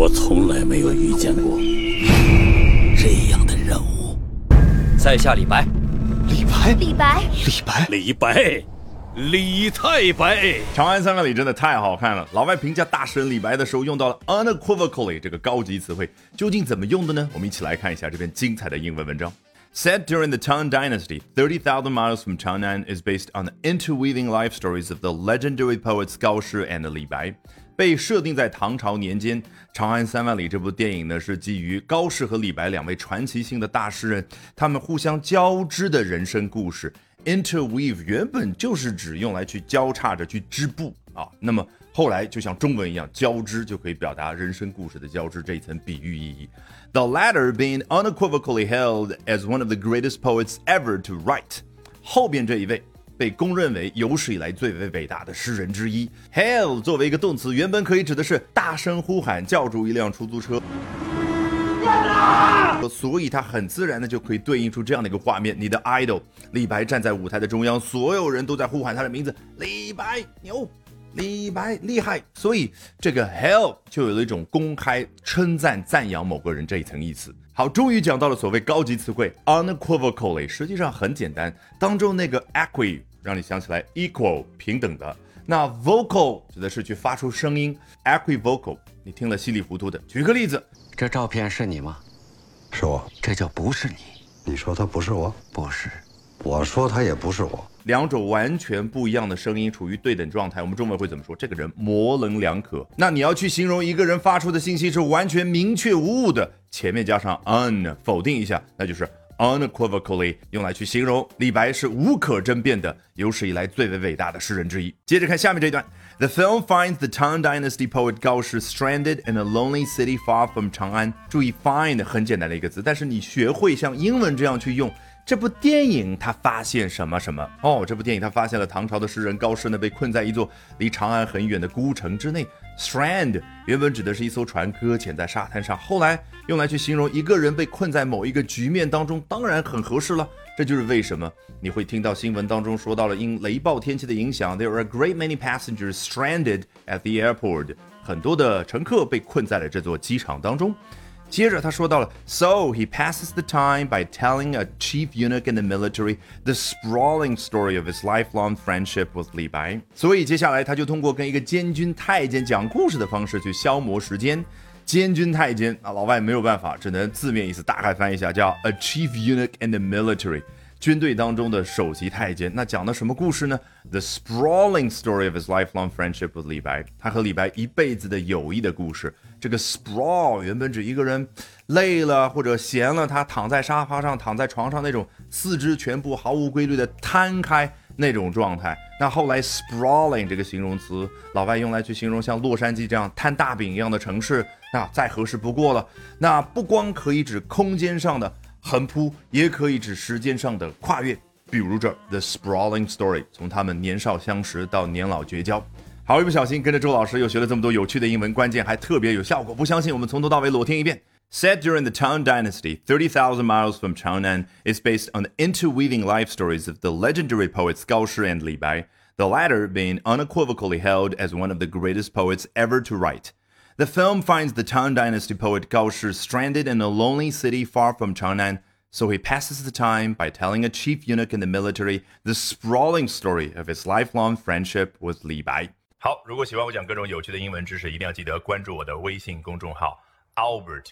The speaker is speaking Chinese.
我从来没有遇见过这样的人物。在下李白。李白，李白，李白，李白，李太白。长安三万里真的太好看了。老外评价大诗人李白的时候用到了 unequivocally 这个高级词汇，究竟怎么用的呢？我们一起来看一下这篇精彩的英文文章。Set during the Tang Dynasty, 30,000 miles from Chang'an is based on the interweaving life stories of the legendary poets Gao Shi and Li Bai. 被设定在唐朝年间，《长安三万里》这部电影呢，是基于高适和李白两位传奇性的大诗人，他们互相交织的人生故事。Interweave 原本就是指用来去交叉着去织布 啊，那么后来就像中文一样，交织就可以表达人生故事的交织这一层比喻意义。The latter being unequivocally held as one of the greatest poets ever to write，后边这一位。被公认为有史以来最为伟大的诗人之一。Hail 作为一个动词，原本可以指的是大声呼喊、叫住一辆出租车，所以它很自然的就可以对应出这样的一个画面：你的 idol 李白站在舞台的中央，所有人都在呼喊他的名字，李白牛，李白厉害。所以这个 hell 就有了一种公开称赞、赞扬某个人这一层意思。好，终于讲到了所谓高级词汇 unequivocally，实际上很简单，当中那个 equi。让你想起来 equal 平等的，那 vocal 指的是去发出声音，equivocal 你听了稀里糊涂的。举个例子，这照片是你吗？是我。这就不是你。你说他不是我？不是。我说他也不是我。两种完全不一样的声音处于对等状态，我们中文会怎么说？这个人模棱两可。那你要去形容一个人发出的信息是完全明确无误的，前面加上 un 否定一下，那就是。unequivocally 用来去形容李白是无可争辩的有史以来最为伟大的诗人之一。接着看下面这一段：The film finds the Tang Dynasty poet Gao Shi stranded in a lonely city far from Chang'an。注意，find 很简单的一个字，但是你学会像英文这样去用。这部电影他发现什么什么？哦，这部电影他发现了唐朝的诗人高适呢被困在一座离长安很远的孤城之内。Strand 原本指的是一艘船搁浅在沙滩上，后来用来去形容一个人被困在某一个局面当中，当然很合适了。这就是为什么你会听到新闻当中说到了因雷暴天气的影响，there are a great many passengers stranded at the airport，很多的乘客被困在了这座机场当中。接着他说到了，So he passes the time by telling a chief eunuch in the military the sprawling story of his lifelong friendship with 李白。所以接下来他就通过跟一个监军太监讲故事的方式去消磨时间。监军太监啊，老外没有办法，只能字面意思大概翻译一下，叫 a chief eunuch in the military。军队当中的首席太监，那讲的什么故事呢？The sprawling story of his lifelong friendship with 李白，他和李白一辈子的友谊的故事。这个 sprawl 原本指一个人累了或者闲了，他躺在沙发上、躺在床上那种四肢全部毫无规律的摊开那种状态。那后来 sprawling 这个形容词，老外用来去形容像洛杉矶这样摊大饼一样的城市，那再合适不过了。那不光可以指空间上的。横铺也可以指时间上的跨越，比如这 The sprawling story，从他们年少相识到年老绝交。好，一不小心跟着周老师又学了这么多有趣的英文，关键还特别有效果。不相信，我们从头到尾裸听一遍。Set during the Tang Dynasty, 30,000 miles from Chang'an, is based on the interweaving life stories of the legendary poets Gao Shi and Li Bai, the latter being unequivocally held as one of the greatest poets ever to write. The film finds the Tang Dynasty poet Gao Shi stranded in a lonely city far from Chang'an, so he passes the time by telling a chief eunuch in the military the sprawling story of his lifelong friendship with Li Bai. 好，如果喜欢我讲各种有趣的英文知识，一定要记得关注我的微信公众号 Albert